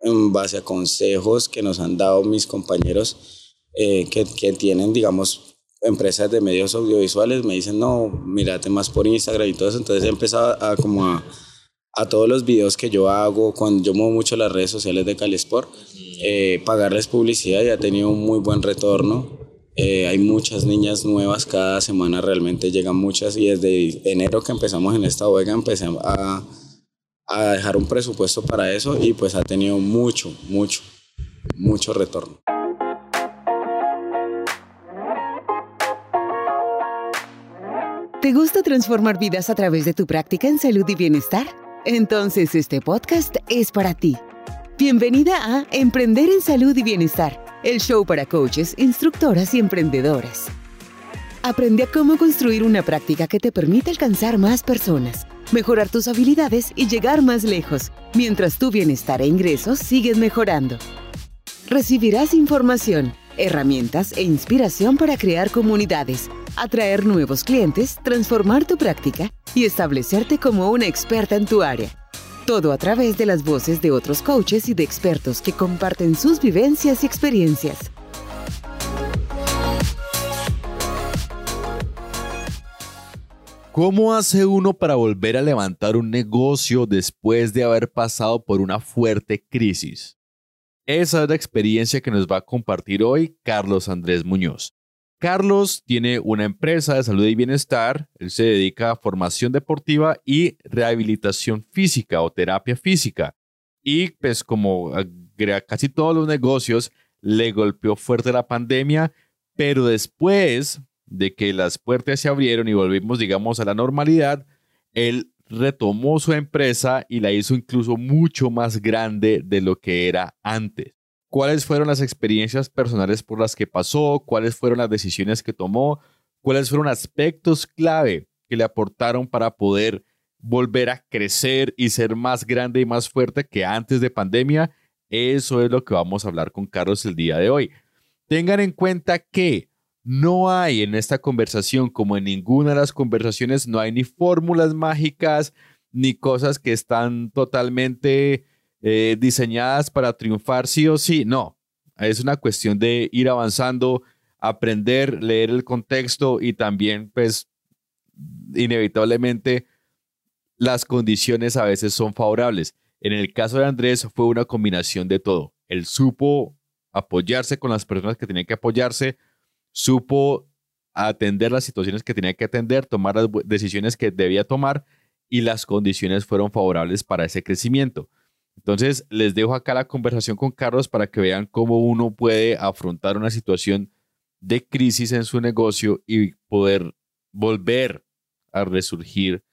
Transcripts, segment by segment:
en base a consejos que nos han dado mis compañeros eh, que, que tienen, digamos, empresas de medios audiovisuales, me dicen, no, mírate más por Instagram y todo eso. Entonces he empezado a, como a, a todos los videos que yo hago, cuando yo muevo mucho las redes sociales de Calisport, eh, pagarles publicidad y ha tenido un muy buen retorno. Eh, hay muchas niñas nuevas, cada semana realmente llegan muchas y desde enero que empezamos en esta bodega empecé a, a dejar un presupuesto para eso y pues ha tenido mucho, mucho, mucho retorno. ¿Te gusta transformar vidas a través de tu práctica en salud y bienestar? Entonces este podcast es para ti. Bienvenida a Emprender en Salud y Bienestar, el show para coaches, instructoras y emprendedoras. Aprende a cómo construir una práctica que te permita alcanzar más personas, mejorar tus habilidades y llegar más lejos, mientras tu bienestar e ingresos siguen mejorando. Recibirás información, herramientas e inspiración para crear comunidades, atraer nuevos clientes, transformar tu práctica y establecerte como una experta en tu área. Todo a través de las voces de otros coaches y de expertos que comparten sus vivencias y experiencias. ¿Cómo hace uno para volver a levantar un negocio después de haber pasado por una fuerte crisis? Esa es la experiencia que nos va a compartir hoy Carlos Andrés Muñoz. Carlos tiene una empresa de salud y bienestar, él se dedica a formación deportiva y rehabilitación física o terapia física. Y pues como casi todos los negocios, le golpeó fuerte la pandemia, pero después de que las puertas se abrieron y volvimos, digamos, a la normalidad, él retomó su empresa y la hizo incluso mucho más grande de lo que era antes cuáles fueron las experiencias personales por las que pasó, cuáles fueron las decisiones que tomó, cuáles fueron aspectos clave que le aportaron para poder volver a crecer y ser más grande y más fuerte que antes de pandemia. Eso es lo que vamos a hablar con Carlos el día de hoy. Tengan en cuenta que no hay en esta conversación, como en ninguna de las conversaciones, no hay ni fórmulas mágicas, ni cosas que están totalmente eh, diseñadas para triunfar sí o sí. No, es una cuestión de ir avanzando, aprender, leer el contexto y también, pues, inevitablemente, las condiciones a veces son favorables. En el caso de Andrés fue una combinación de todo. Él supo apoyarse con las personas que tenían que apoyarse, supo atender las situaciones que tenía que atender, tomar las decisiones que debía tomar y las condiciones fueron favorables para ese crecimiento. Entonces, les dejo acá la conversación con Carlos para que vean cómo uno puede afrontar una situación de crisis en su negocio y poder volver a resurgir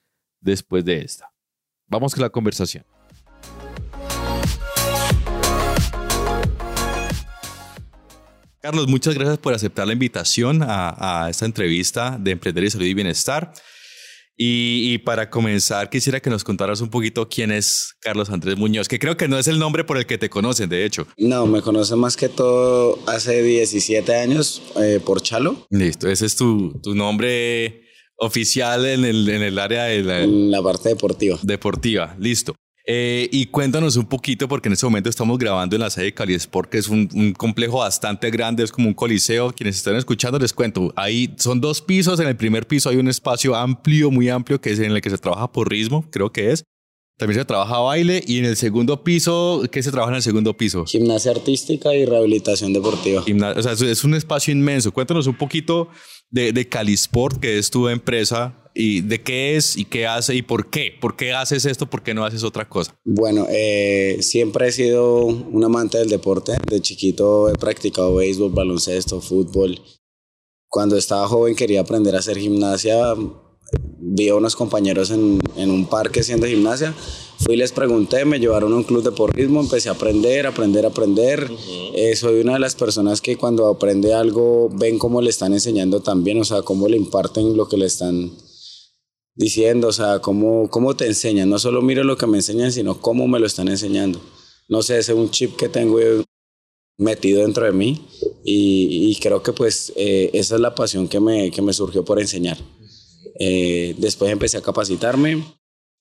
después de esta. Vamos con la conversación. Carlos, muchas gracias por aceptar la invitación a, a esta entrevista de Emprender y Salud y Bienestar. Y, para comenzar, quisiera que nos contaras un poquito quién es Carlos Andrés Muñoz, que creo que no es el nombre por el que te conocen, de hecho. No, me conocen más que todo hace 17 años eh, por Chalo. Listo, ese es tu, tu nombre oficial en el, en el área de la, en la parte deportiva. Deportiva, listo. Eh, y cuéntanos un poquito, porque en este momento estamos grabando en la sede de Cali Sport, que es un, complejo bastante grande, es como un coliseo. Quienes están escuchando, les cuento, ahí son dos pisos. En el primer piso hay un espacio amplio, muy amplio, que es en el que se trabaja por ritmo, creo que es. También se trabaja baile y en el segundo piso, ¿qué se trabaja en el segundo piso? Gimnasia artística y rehabilitación deportiva. o sea, es un espacio inmenso. Cuéntanos un poquito de, de Calisport, que es tu empresa, y de qué es y qué hace y por qué. ¿Por qué haces esto? ¿Por qué no haces otra cosa? Bueno, eh, siempre he sido un amante del deporte. De chiquito he practicado béisbol, baloncesto, fútbol. Cuando estaba joven quería aprender a hacer gimnasia. Vi a unos compañeros en, en un parque haciendo gimnasia. Fui y les pregunté, me llevaron a un club de porrismo, empecé a aprender, aprender, aprender. Eh, soy una de las personas que cuando aprende algo ven cómo le están enseñando también, o sea, cómo le imparten lo que le están diciendo, o sea, cómo, cómo te enseñan. No solo miro lo que me enseñan, sino cómo me lo están enseñando. No sé, ese es un chip que tengo metido dentro de mí y, creo que pues eh, esa es la pasión que me, que me surgió por enseñar. Eh, después empecé a capacitarme,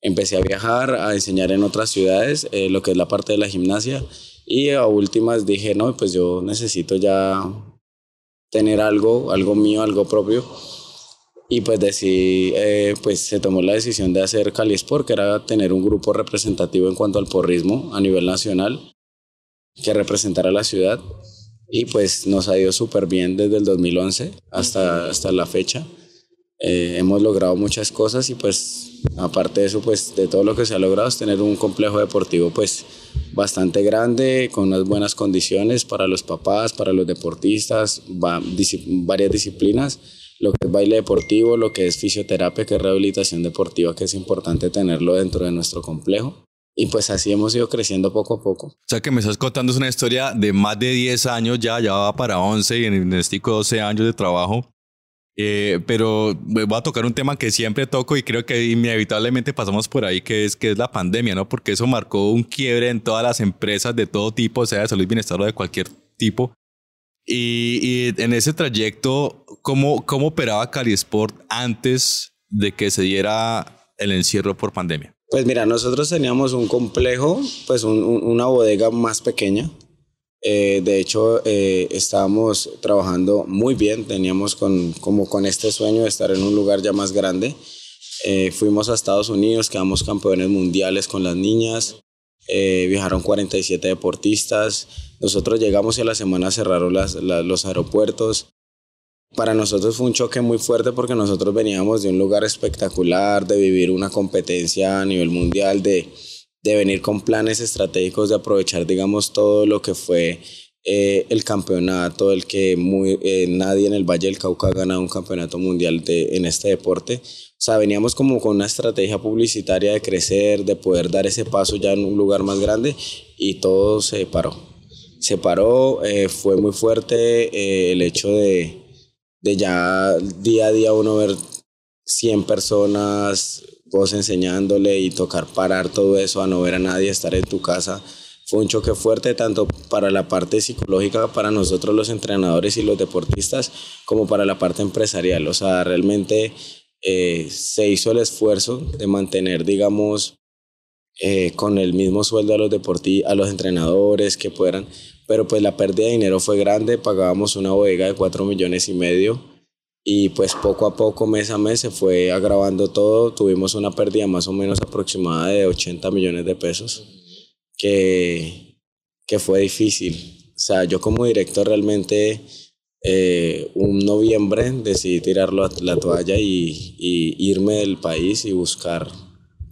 empecé a viajar, a enseñar en otras ciudades, eh, lo que es la parte de la gimnasia Y a últimas dije, no, pues yo necesito ya tener algo, algo mío, algo propio. Y pues decidí, eh, pues se tomó la decisión de hacer Cali Sport, que era tener un grupo representativo en cuanto al porrismo a nivel nacional, que representara a la ciudad. Y pues nos ha ido súper bien desde el 2011 hasta, hasta la fecha. Eh, hemos logrado muchas cosas y pues aparte de eso, pues de todo lo que se ha logrado es tener un complejo deportivo pues bastante grande, con unas buenas condiciones para los papás, para los deportistas, varias disciplinas, lo que es baile deportivo, lo que es fisioterapia, que es rehabilitación deportiva, que es importante tenerlo dentro de nuestro complejo. Y pues así hemos ido creciendo poco a poco. O sea que me estás contando es una historia de más de 10 años ya, ya va para 11 y en el 12 años de trabajo. Eh, pero voy a tocar un tema que siempre toco y creo que inevitablemente pasamos por ahí, que es, que es la pandemia, ¿no? Porque eso marcó un quiebre en todas las empresas de todo tipo, sea de salud y bienestar o de cualquier tipo. Y, y en ese trayecto, ¿cómo, ¿cómo operaba Cali Sport antes de que se diera el encierro por pandemia? Pues mira, nosotros teníamos un complejo, pues una bodega más pequeña, eh, de hecho, eh, estábamos trabajando muy bien, teníamos con, como con este sueño de estar en un lugar ya más grande. Eh, fuimos a Estados Unidos, quedamos campeones mundiales con las niñas, viajaron 47 deportistas, nosotros llegamos y a la semana cerraron los aeropuertos. Para nosotros fue un choque muy fuerte porque nosotros veníamos de un lugar espectacular, de vivir una competencia a nivel mundial, de, de venir con planes estratégicos, de aprovechar, digamos, todo lo que fue eh, el campeonato, el que muy, eh, nadie en el Valle del Cauca ha ganado un campeonato mundial de, en este deporte. O sea, veníamos como con una estrategia publicitaria de crecer, de poder dar ese paso ya en un lugar más grande y todo se paró. Se paró, eh, fue muy fuerte el hecho de, de ya día a día uno ver 100 personas vos enseñándole y tocar parar todo eso, a no ver a nadie, estar en tu casa, fue un choque fuerte tanto para la parte psicológica, para nosotros los entrenadores y los deportistas, como para la parte empresarial. O sea, realmente eh, se hizo el esfuerzo de mantener, digamos, eh, con el mismo sueldo a los, a los entrenadores que puedan, pero pues la pérdida de dinero fue grande, pagábamos una bodega de 4 millones y medio y pues poco a poco, mes a mes, se fue agravando todo. Tuvimos una pérdida más o menos aproximada de 80 millones de pesos, que, que fue difícil. O sea, yo como director realmente eh, un noviembre decidí tirar la toalla y, y, irme del país y buscar,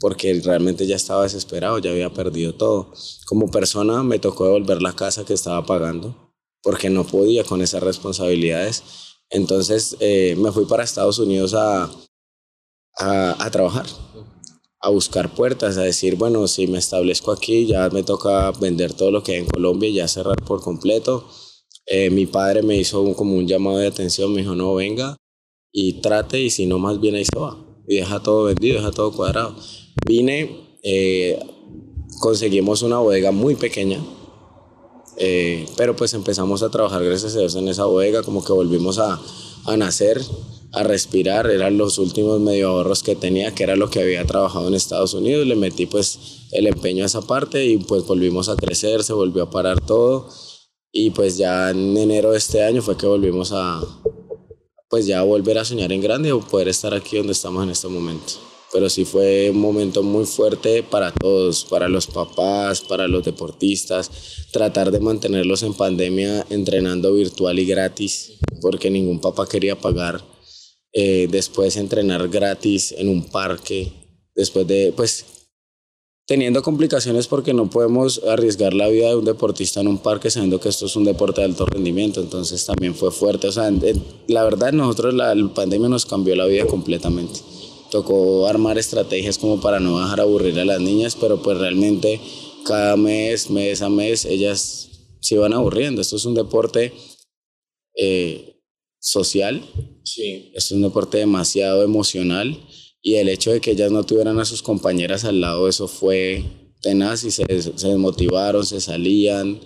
porque realmente ya estaba desesperado, ya había perdido todo. Como persona me tocó devolver la casa que estaba pagando, porque no podía con esas responsabilidades entonces eh, me fui para Estados Unidos a, a, trabajar, a buscar puertas, a decir, bueno, si me establezco aquí, ya me toca vender todo lo que hay en Colombia ya cerrar por completo. Eh, mi padre me hizo un, como un llamado de atención, me dijo, no, venga y trate y si no, más bien ahí se va. Y deja todo vendido, deja todo cuadrado. Vine, eh, conseguimos una bodega muy pequeña, eh, pero pues empezamos a trabajar, gracias a Dios, en esa bodega, como que volvimos a, a nacer, a respirar. Eran los últimos medio ahorros que tenía, que era lo que había trabajado en Estados Unidos. Le metí pues el empeño a esa parte y pues volvimos a crecer, se volvió a parar todo. Y pues ya en enero de este año fue que volvimos a, pues ya volver a soñar en grande o poder estar aquí donde estamos en este momento pero sí fue un momento muy fuerte para todos, para los papás, para los deportistas, tratar de mantenerlos en pandemia entrenando virtual y gratis, porque ningún papá quería pagar, eh, después entrenar gratis en un parque, después de, pues, teniendo complicaciones porque no podemos arriesgar la vida de un deportista en un parque sabiendo que esto es un deporte de alto rendimiento, entonces también fue fuerte, o sea, la verdad nosotros la pandemia nos cambió la vida completamente tocó armar estrategias como para no dejar aburrir a las niñas, pero pues realmente cada mes, mes a mes, ellas se iban aburriendo. Esto es un deporte eh, social, sí. esto es un deporte demasiado emocional y el hecho de que ellas no tuvieran a sus compañeras al lado, eso fue tenaz y se, se desmotivaron, se salían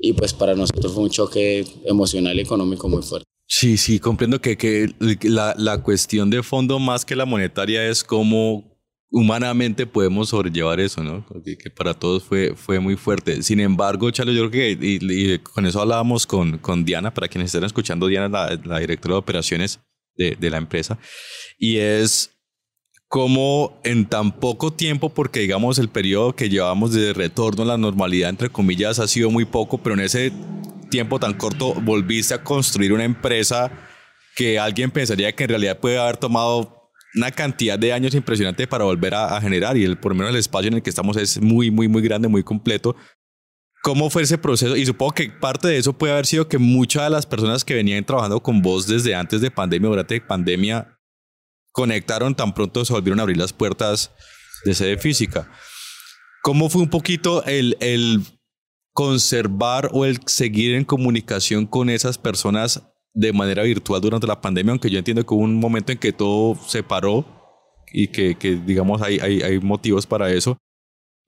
y pues para nosotros fue un choque emocional y económico muy fuerte. Sí, sí, comprendo que, que la, la, cuestión de fondo más que la monetaria es cómo, humanamente podemos sobrellevar eso, ¿no? Que, para todos fue, fue muy fuerte. Sin embargo, Chalo, yo creo que y, con eso hablábamos con, con Diana, para quienes estén escuchando, Diana la, la directora de operaciones de, de, la empresa, y es como en tan poco tiempo, porque digamos el periodo que llevamos de retorno a la normalidad, entre comillas, ha sido muy poco, pero en ese tiempo tan corto volviste a construir una empresa que alguien pensaría que en realidad puede haber tomado una cantidad de años impresionante para volver a, generar y el, por lo menos el espacio en el que estamos es muy, muy, muy grande, muy completo. ¿Cómo fue ese proceso? Y supongo que parte de eso puede haber sido que muchas de las personas que venían trabajando con vos desde antes de pandemia, durante pandemia, conectaron tan pronto se volvieron a abrir las puertas de sede física. ¿Cómo fue un poquito el, el conservar o el seguir en comunicación con esas personas de manera virtual durante la pandemia, aunque yo entiendo que hubo un momento en que todo se paró y que, que digamos, hay, hay, hay, motivos para eso.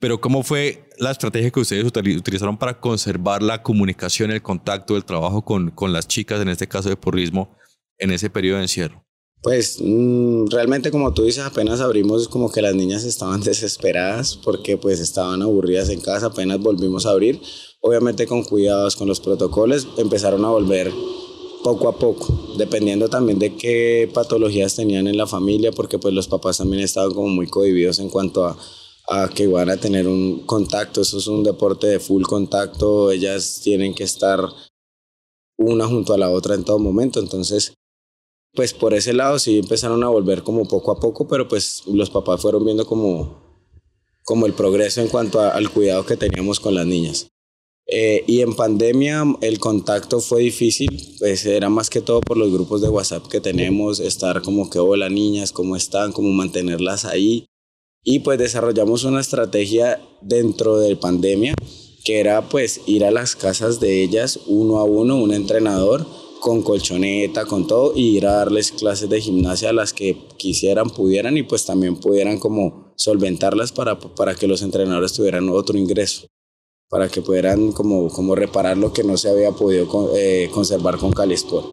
Pero ¿cómo fue la estrategia que ustedes utilizaron para conservar la comunicación, el contacto, el trabajo con, con las chicas, en este caso de porrismo, en ese periodo de encierro? Pues mm, realmente como tú dices, apenas abrimos como que las niñas estaban desesperadas porque pues estaban aburridas en casa, apenas volvimos a abrir, obviamente con cuidados, con los protocolos, empezaron a volver poco a poco, dependiendo también de qué patologías tenían en la familia, porque pues los papás también estaban como muy cohibidos en cuanto a, a que van a tener un contacto, eso es un deporte de full contacto, ellas tienen que estar una junto a la otra en todo momento, entonces pues por ese lado sí empezaron a volver como poco a poco, pero pues los papás fueron viendo como, como el progreso en cuanto al cuidado que teníamos con las niñas. Eh, y en pandemia el contacto fue difícil, pues era más que todo por los grupos de WhatsApp que tenemos, estar como que hola niñas, cómo están, cómo mantenerlas ahí. Y pues desarrollamos una estrategia dentro de pandemia que era pues ir a las casas de ellas uno a uno, un entrenador con colchoneta, con todo, y ir a darles clases de gimnasia a las que quisieran, pudieran y pues también pudieran como solventarlas para, para que los entrenadores tuvieran otro ingreso para que pudieran como, como reparar lo que no se había podido eh, conservar con Calisport.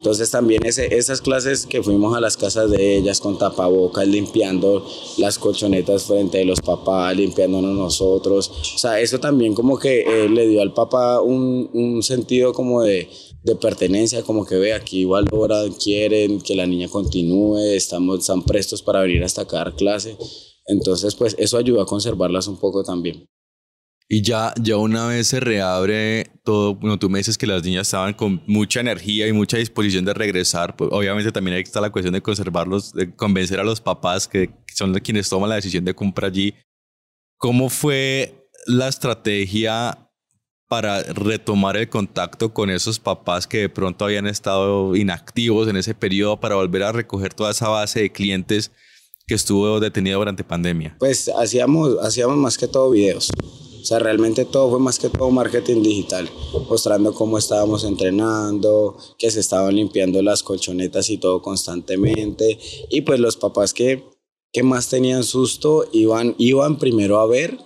Entonces también ese, esas clases que fuimos a las casas de ellas con tapabocas, limpiando las colchonetas frente de los papás, limpiándonos nosotros. O sea, eso también como que eh, le dio al papá un, un sentido como de, de, pertenencia, como que ve aquí ahora quieren que la niña continúe, estamos, están prestos para venir hasta cada clase. Entonces, pues eso ayudó a conservarlas un poco también. Y ya, ya una vez se reabre todo, bueno, tú me dices que las niñas estaban con mucha energía y mucha disposición de regresar, pues obviamente también ahí está la cuestión de conservarlos, de convencer a los papás que son quienes toman la decisión de comprar allí. ¿Cómo fue la estrategia para retomar el contacto con esos papás que de pronto habían estado inactivos en ese periodo para volver a recoger toda esa base de clientes que estuvo detenida durante pandemia? Pues hacíamos, hacíamos más que todo videos o sea, realmente todo fue más que todo marketing digital, mostrando cómo estábamos entrenando, que se estaban limpiando las colchonetas y todo constantemente. Y pues los papás que, que más tenían susto iban, iban primero a ver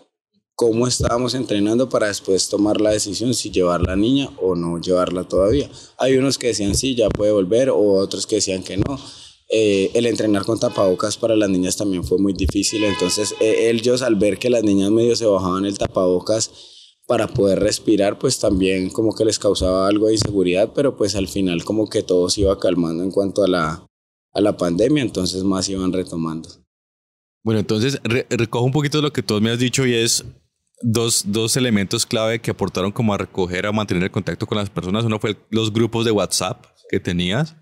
cómo estábamos entrenando para después tomar la decisión si llevar la niña o no llevarla todavía. Hay unos que decían sí, ya puede volver, o otros que decían que no. Eh, el entrenar con tapabocas para las niñas también fue muy difícil. Entonces, eh, ellos al ver que las niñas medio se bajaban el tapabocas para poder respirar, pues también como que les causaba algo de inseguridad, pero pues al final como que todo se iba calmando en cuanto a la, a la pandemia, entonces más iban retomando. Bueno, entonces recojo un poquito de lo que tú me has dicho y es dos, dos elementos clave que aportaron como a recoger, a mantener el contacto con las personas. Uno fue los grupos de WhatsApp que tenías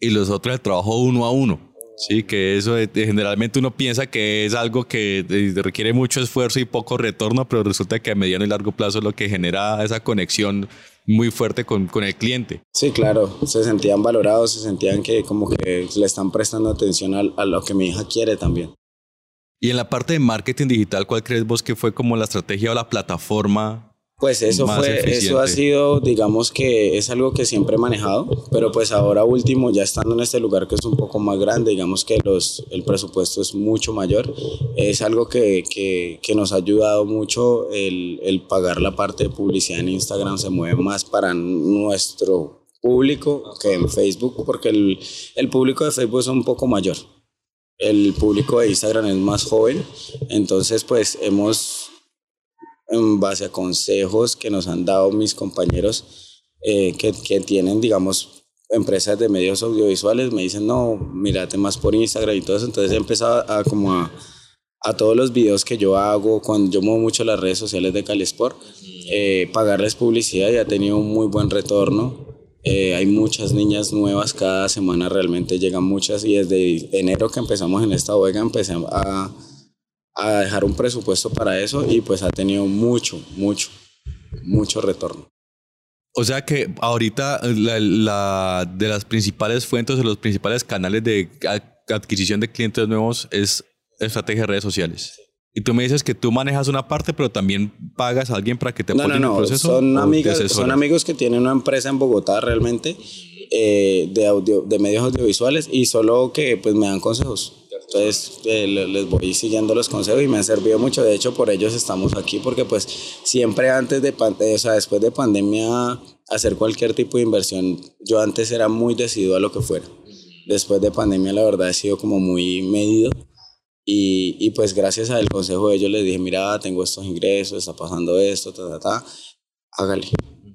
y los otros el trabajo uno a uno. Sí, que eso generalmente uno piensa que es algo que requiere mucho esfuerzo y poco retorno, pero resulta que a mediano y largo plazo es lo que genera esa conexión muy fuerte con, con el cliente. Sí, claro, se sentían valorados, se sentían que como que le están prestando atención a, a lo que mi hija quiere también. Y en la parte de marketing digital, ¿cuál crees vos que fue como la estrategia o la plataforma pues eso fue, eso ha sido, digamos que es algo que siempre he manejado, pero pues ahora último, ya estando en este lugar que es un poco más grande, digamos que los, el presupuesto es mucho mayor, es algo que, que, que nos ha ayudado mucho el, el, pagar la parte de publicidad en Instagram, se mueve más para nuestro público que en Facebook, porque el, el público de Facebook es un poco mayor. El público de Instagram es más joven, entonces pues hemos, en base a consejos que nos han dado mis compañeros eh, que, que tienen, digamos, empresas de medios audiovisuales, me dicen, no, mírate más por Instagram y todo eso, entonces he empezado a, como a, a todos los videos que yo hago, cuando yo muevo mucho las redes sociales de Calisport, eh, pagarles publicidad y ha tenido un muy buen retorno. Eh, hay muchas niñas nuevas, cada semana realmente llegan muchas y desde enero que empezamos en esta bodega empecé a, a dejar un presupuesto para eso y pues ha tenido mucho, mucho, mucho retorno. O sea que ahorita la, la, de las principales fuentes, de los principales canales de adquisición de clientes nuevos es estrategia de redes sociales. Y tú me dices que tú manejas una parte, pero también pagas a alguien para que te apoye no, no, en el proceso. Son, amigas, son amigos que tienen una empresa en Bogotá realmente eh, de, audio, de medios audiovisuales y solo que pues me dan consejos. Entonces eh, les voy siguiendo los consejos y me han servido mucho. De hecho, por ellos estamos aquí porque pues siempre antes de, o sea, después de pandemia, hacer cualquier tipo de inversión, yo antes era muy decidido a lo que fuera. Después de pandemia, la verdad, he sido como muy medido y, y, pues gracias al consejo de ellos les dije, mira, tengo estos ingresos, está pasando esto, ta, ta, ta, hágale.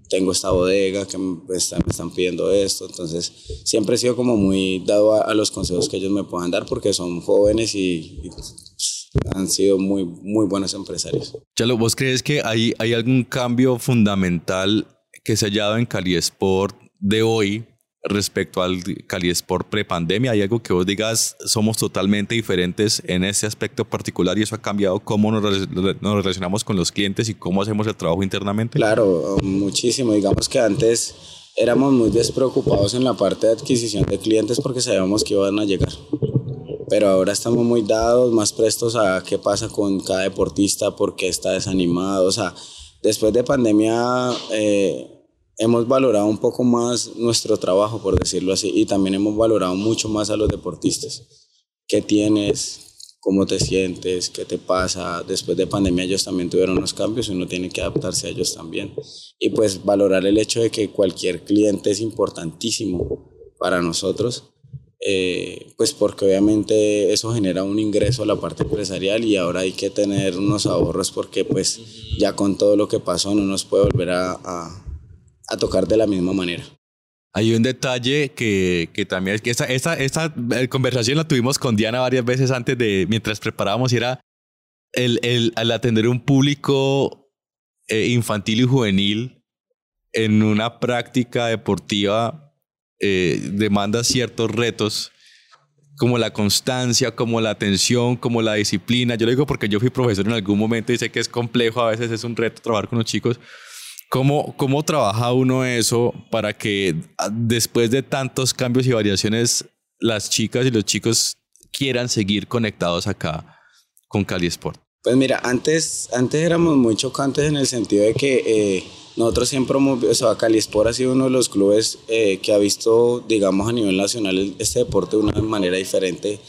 Tengo esta bodega que me me están pidiendo esto. Entonces, siempre he sido como muy dado a, a, los consejos que ellos me puedan dar porque son jóvenes y, y pues, han sido muy, muy buenos empresarios. Chalo, ¿vos crees que hay, hay algún cambio fundamental que se haya dado en Cali Sport de hoy respecto al Cali Sport prepandemia? ¿Hay algo que vos digas, somos totalmente diferentes en ese aspecto particular y eso ha cambiado cómo nos, nos relacionamos con los clientes y cómo hacemos el trabajo internamente? Claro, muchísimo. Digamos que antes éramos muy despreocupados en la parte de adquisición de clientes porque sabíamos que iban a llegar. Pero ahora estamos muy dados, más prestos a qué pasa con cada deportista, por qué está desanimado. O sea, después de pandemia... Eh, hemos valorado un poco más nuestro trabajo, por decirlo así, y también hemos valorado mucho más a los deportistas. ¿Qué tienes? ¿Cómo te sientes? ¿Qué te pasa? Después de pandemia ellos también tuvieron unos cambios y uno tiene que adaptarse a ellos también. Y pues valorar el hecho de que cualquier cliente es importantísimo para nosotros, eh, pues porque obviamente eso genera un ingreso a la parte empresarial y ahora hay que tener unos ahorros porque pues ya con todo lo que pasó no nos puede volver a, a a tocar de la misma manera. Hay un detalle que, que también es que esta, esta, esta conversación la tuvimos con Diana varias veces antes de, mientras preparábamos, y era el, el, al atender un público eh, infantil y juvenil en una práctica deportiva eh, demanda ciertos retos como la constancia, como la atención, como la disciplina. Yo lo digo porque yo fui profesor en algún momento y sé que es complejo, a veces es un reto trabajar con los chicos, ¿Cómo, ¿Cómo trabaja uno eso para que ah, después de tantos cambios y variaciones las chicas y los chicos quieran seguir conectados acá con Cali Sport? Pues mira, antes, antes éramos muy chocantes en el sentido de que eh, nosotros siempre hemos, o sea, Cali Sport ha sido uno de los clubes eh, que ha visto, digamos, a nivel nacional este deporte de una manera diferente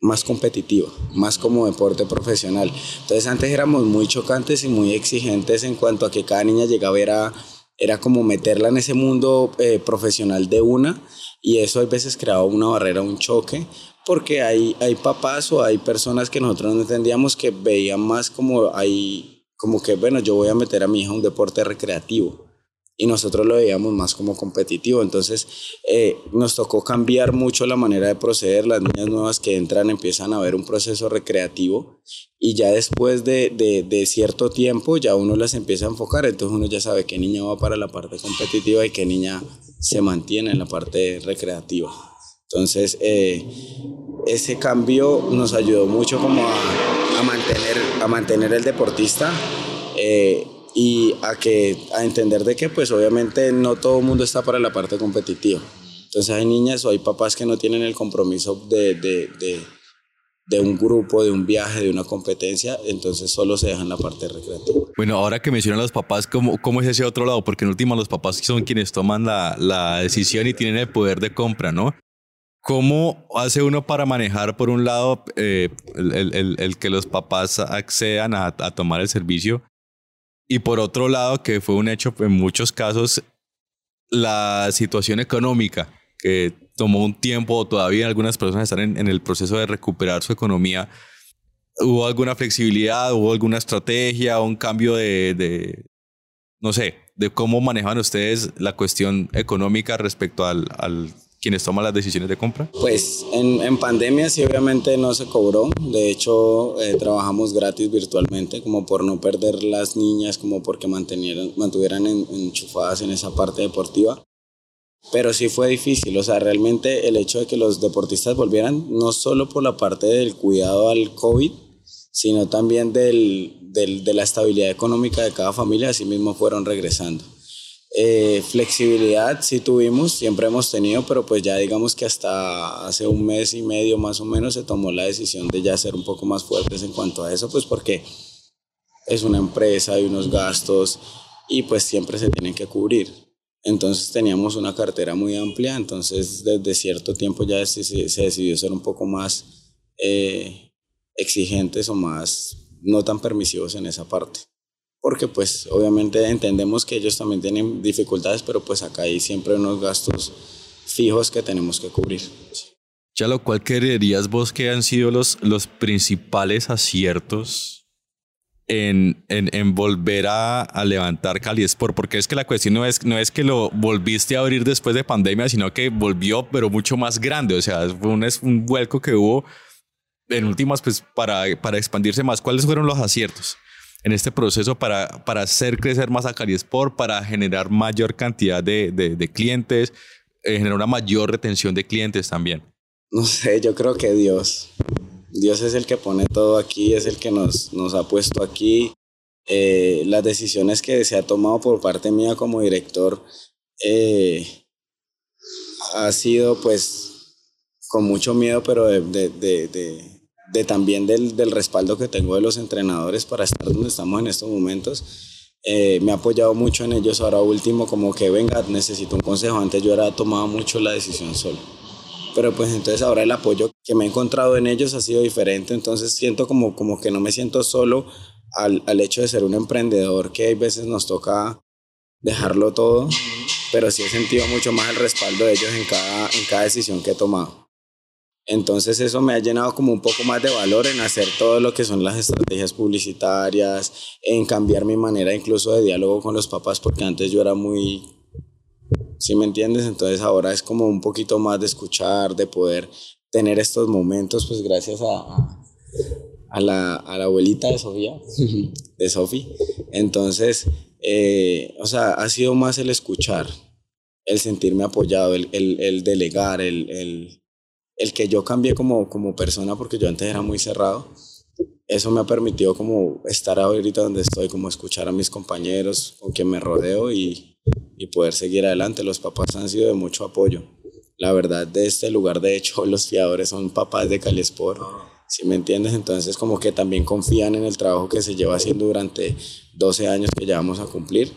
más competitivo, más como deporte profesional. Entonces antes éramos muy chocantes y muy exigentes en cuanto a que cada niña llegaba era, era como meterla en ese mundo eh, profesional de una y eso a veces creaba una barrera, un choque, porque hay, hay papás o hay personas que nosotros no entendíamos que veían más como, hay, como que, bueno, yo voy a meter a mi hija a un deporte recreativo y nosotros lo veíamos más como competitivo. Entonces eh, nos tocó cambiar mucho la manera de proceder. Las niñas nuevas que entran empiezan a ver un proceso recreativo y ya después de, de, de, cierto tiempo ya uno las empieza a enfocar. Entonces uno ya sabe qué niña va para la parte competitiva y qué niña se mantiene en la parte recreativa. Entonces eh, ese cambio nos ayudó mucho como a, a, mantener, a mantener el deportista. Eh, y a, que, a entender de que pues obviamente no todo el mundo está para la parte competitiva. Entonces hay niñas o hay papás que no tienen el compromiso de, de, de, un grupo, de un viaje, de una competencia, entonces solo se dejan la parte recreativa. Bueno, ahora que mencionan los papás, ¿cómo, ¿cómo es ese otro lado? Porque en última los papás son quienes toman la, la decisión y tienen el poder de compra, ¿no? ¿Cómo hace uno para manejar, por un lado, eh, el, el, el, que los papás accedan a tomar el servicio y por otro lado, que fue un hecho en muchos casos, la situación económica que tomó un tiempo, todavía algunas personas están en, el proceso de recuperar su economía. ¿Hubo alguna flexibilidad, hubo alguna estrategia, un cambio de, no sé, de cómo manejan ustedes la cuestión económica respecto al quienes toman las decisiones de compra? Pues en, en, pandemia sí obviamente no se cobró, de hecho eh, trabajamos gratis virtualmente como por no perder las niñas, como porque mantuvieran, mantuvieran enchufadas en esa parte deportiva pero sí fue difícil, o sea, realmente el hecho de que los deportistas volvieran, no solo por la parte del cuidado al COVID, sino también del, del, de la estabilidad económica de cada familia, así mismo fueron regresando. Eh, flexibilidad sí tuvimos, siempre hemos tenido, pero pues ya digamos que hasta hace un mes y medio más o menos se tomó la decisión de ya ser un poco más fuertes en cuanto a eso, pues porque es una empresa, hay unos gastos y pues siempre se tienen que cubrir. Entonces teníamos una cartera muy amplia, entonces desde cierto tiempo ya se, se decidió ser un poco más eh, exigentes o más no tan permisivos en esa parte. Porque pues obviamente entendemos que ellos también tienen dificultades, pero pues acá hay siempre unos gastos fijos que tenemos que cubrir. Ya lo cual creerías vos que han sido los, los principales aciertos en, en, en volver a, a, levantar Cali Sport, porque es que la cuestión no es, no es que lo volviste a abrir después de pandemia, sino que volvió, pero mucho más grande. O sea, fue un, un vuelco que hubo en últimas, pues para, para expandirse más. ¿Cuáles fueron los aciertos en este proceso para, para hacer crecer más a Cali Sport, para generar mayor cantidad de, de, clientes, eh, generar una mayor retención de clientes también? No sé, yo creo que Dios. Dios es el que pone todo aquí, es el que nos, nos ha puesto aquí. Eh, las decisiones que se ha tomado por parte mía como director eh, ha sido pues con mucho miedo, pero de, de también del, del, respaldo que tengo de los entrenadores para estar donde estamos en estos momentos. Eh, me ha apoyado mucho en ellos ahora último, como que venga, necesito un consejo. Antes yo era tomado mucho la decisión solo pero pues entonces ahora el apoyo que me he encontrado en ellos ha sido diferente, entonces siento como, como que no me siento solo al, al hecho de ser un emprendedor, que hay veces nos toca dejarlo todo, pero sí he sentido mucho más el respaldo de ellos en cada, en cada decisión que he tomado. Entonces eso me ha llenado como un poco más de valor en hacer todo lo que son las estrategias publicitarias, en cambiar mi manera incluso de diálogo con los papás, porque antes yo era muy ¿sí me entiendes? Entonces ahora es como un poquito más de escuchar, de poder tener estos momentos, pues gracias a, a, la, a la, abuelita de Sofía, de Sofi. Entonces, eh, o sea, ha sido más el escuchar, el sentirme apoyado, el, el, el delegar, el, el, el, que yo cambié como, como persona, porque yo antes era muy cerrado. Eso me ha permitido como estar ahorita donde estoy, como escuchar a mis compañeros con quien me rodeo y, y poder seguir adelante. Los papás han sido de mucho apoyo. La verdad de este lugar, de hecho, los fiadores son papás de Calisport. si me entiendes? Entonces como que también confían en el trabajo que se lleva haciendo durante 12 años que ya vamos a cumplir.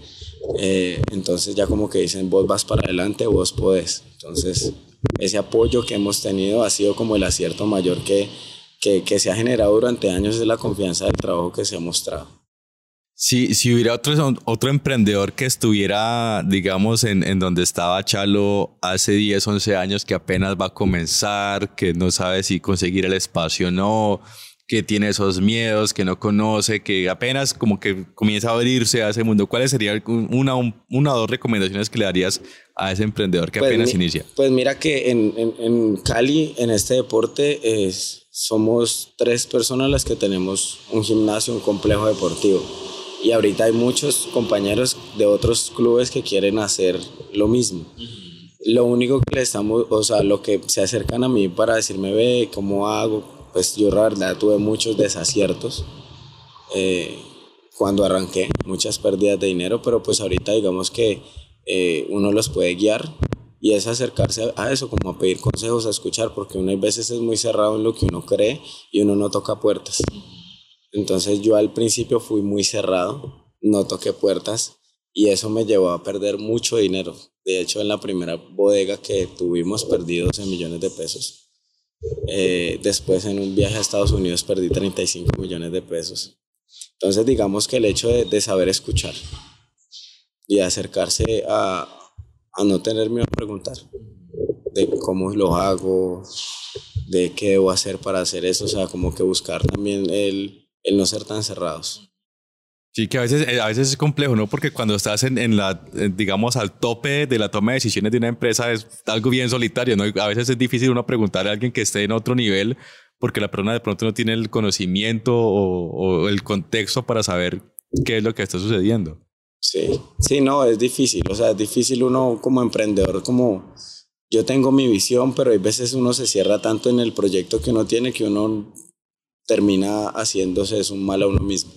Eh, entonces ya como que dicen, vos vas para adelante, vos podés. Entonces ese apoyo que hemos tenido ha sido como el acierto mayor que, que, que se ha generado durante años, es la confianza del trabajo que se ha mostrado. Si, si hubiera otro, otro emprendedor que estuviera, digamos, en, en donde estaba Chalo hace 10, 11 años, que apenas va a comenzar, que no sabe si conseguir el espacio o no, que tiene esos miedos, que no conoce, que apenas como que comienza a abrirse a ese mundo, ¿cuáles serían una, una o dos recomendaciones que le darías a ese emprendedor que pues apenas inicia? Pues mira que en, en, en Cali, en este deporte, es, somos tres personas las que tenemos un gimnasio, un complejo deportivo y ahorita hay muchos compañeros de otros clubes que quieren hacer lo mismo. Lo único que le estamos, o sea, lo que se acercan a mí para decirme, ve, ¿cómo hago? Pues yo la verdad tuve muchos desaciertos eh, cuando arranqué, muchas pérdidas de dinero, pero pues ahorita digamos que eh, uno los puede guiar y es acercarse a eso, como a pedir consejos, a escuchar, porque uno veces es muy cerrado en lo que uno cree y uno no toca puertas. Entonces yo al principio fui muy cerrado, no toqué puertas y eso me llevó a perder mucho dinero. De hecho, en la primera bodega que tuvimos perdí 12 millones de pesos. Eh, después en un viaje a Estados Unidos perdí 35 millones de pesos. Entonces digamos que el hecho de, saber escuchar y acercarse a, a no tener miedo a preguntar de cómo lo hago, de qué debo hacer para hacer eso, o sea, como que buscar también el, el no ser tan cerrados. Sí, que a veces, eh, a veces es complejo, ¿no? Porque cuando estás en, en, la, digamos, al tope de la toma de decisiones de una empresa es algo bien solitario, ¿no? A veces es difícil uno preguntar a alguien que esté en otro nivel porque la persona de pronto no tiene el conocimiento o, o el contexto para saber qué es lo que está sucediendo. Sí, sí, no, es difícil, o sea, es difícil uno como emprendedor, como yo tengo mi visión, pero hay veces uno se cierra tanto en el proyecto que uno tiene que uno termina haciéndose es un mal a uno mismo.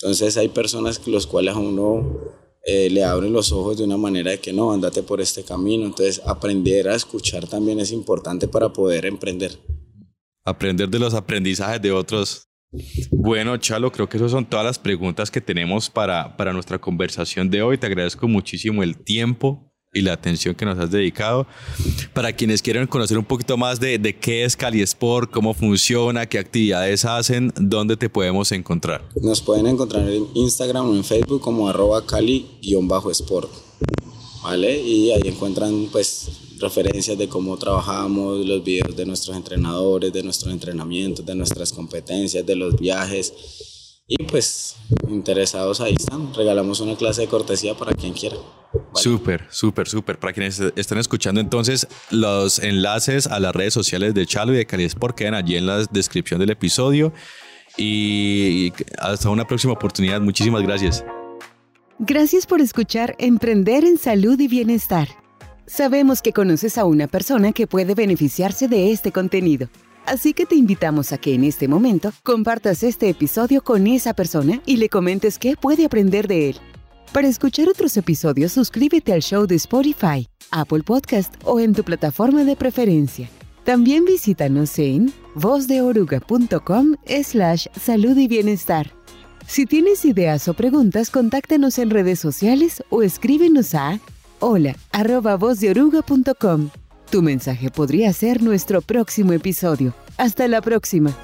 Entonces hay personas los cuales a uno eh, le abren los ojos de una manera de que no, andate por este camino. Entonces aprender a escuchar también es importante para poder emprender. Aprender de los aprendizajes de otros. Bueno, Chalo, creo que esas son todas las preguntas que tenemos para, para nuestra conversación de hoy. Te agradezco muchísimo el tiempo y la atención que nos has dedicado. Para quienes quieren conocer un poquito más de, de qué es Cali Sport, cómo funciona, qué actividades hacen, ¿dónde te podemos encontrar? Nos pueden encontrar en Instagram o en Facebook como arroba cali-sport. ¿Vale? Y ahí encuentran pues referencias de cómo trabajamos, los videos de nuestros entrenadores, de nuestros entrenamientos, de nuestras competencias, de los viajes. Y pues interesados ahí están. Regalamos una clase de cortesía para quien quiera. Súper, súper, súper. Para quienes están escuchando entonces, los enlaces a las redes sociales de Chalo y de Cali Sport quedan allí en la descripción del episodio. Y hasta una próxima oportunidad. Muchísimas gracias. Gracias por escuchar Emprender en Salud y Bienestar. Sabemos que conoces a una persona que puede beneficiarse de este contenido. Así que te invitamos a que en este momento compartas este episodio con esa persona y le comentes qué puede aprender de él. Para escuchar otros episodios, suscríbete al show de Spotify, Apple Podcast o en tu plataforma de preferencia. También visítanos en vozdeoruga.com slash salud y bienestar. Si tienes ideas o preguntas, contáctanos en redes sociales o escríbenos a hola arroba Tu mensaje podría ser nuestro próximo episodio. Hasta la próxima.